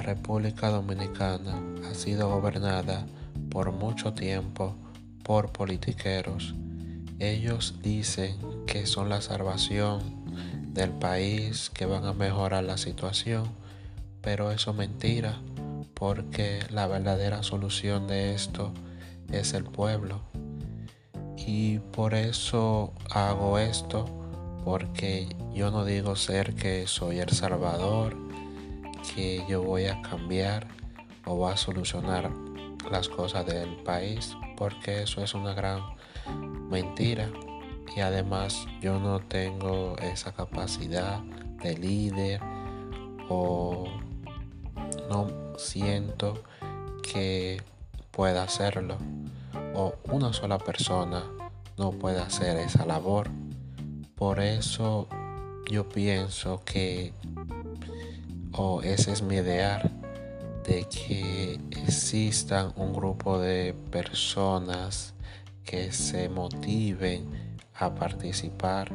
La República Dominicana ha sido gobernada por mucho tiempo por politiqueros. Ellos dicen que son la salvación del país, que van a mejorar la situación, pero eso es mentira, porque la verdadera solución de esto es el pueblo. Y por eso hago esto, porque yo no digo ser que soy el Salvador, que yo voy a cambiar o voy a solucionar las cosas del país, porque eso es una gran mentira. Y además yo no tengo esa capacidad de líder o no siento que pueda hacerlo o una sola persona no puede hacer esa labor. Por eso yo pienso que, o ese es mi ideal, de que existan un grupo de personas que se motiven a participar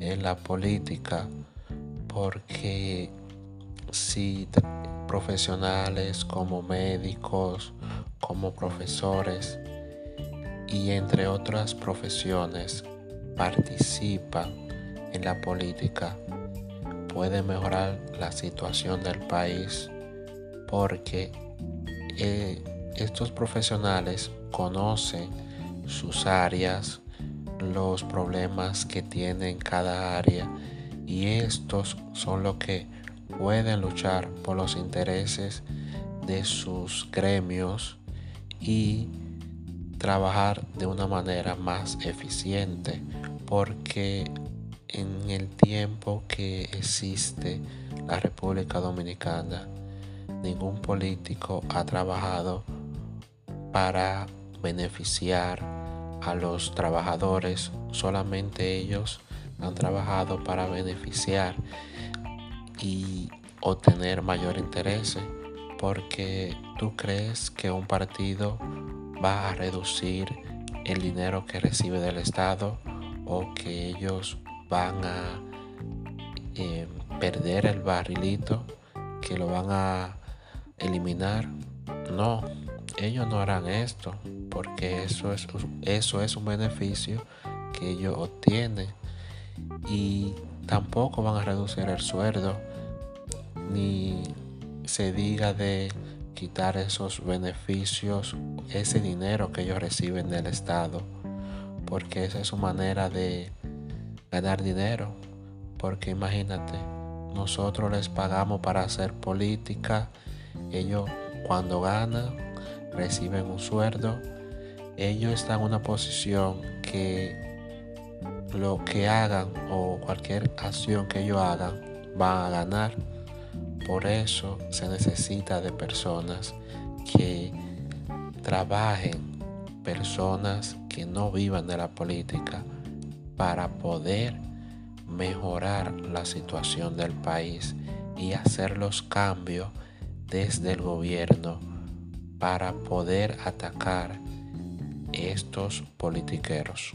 en la política porque si profesionales como médicos, como profesores y entre otras profesiones participan en la política, puede mejorar la situación del país porque eh, estos profesionales conocen sus áreas, los problemas que tienen cada área y estos son los que pueden luchar por los intereses de sus gremios y trabajar de una manera más eficiente porque en el tiempo que existe la República Dominicana. Ningún político ha trabajado para beneficiar a los trabajadores, solamente ellos han trabajado para beneficiar y obtener mayor interés porque tú crees que un partido va a reducir el dinero que recibe del Estado o que ellos van a eh, perder el barrilito, que lo van a eliminar. No, ellos no harán esto porque eso es, eso es un beneficio que ellos obtienen y tampoco van a reducir el sueldo ni se diga de quitar esos beneficios, ese dinero que ellos reciben del Estado, porque esa es su manera de ganar dinero. Porque imagínate, nosotros les pagamos para hacer política, ellos cuando ganan reciben un sueldo, ellos están en una posición que lo que hagan o cualquier acción que ellos hagan van a ganar por eso se necesita de personas que trabajen, personas que no vivan de la política para poder mejorar la situación del país y hacer los cambios desde el gobierno para poder atacar estos politiqueros.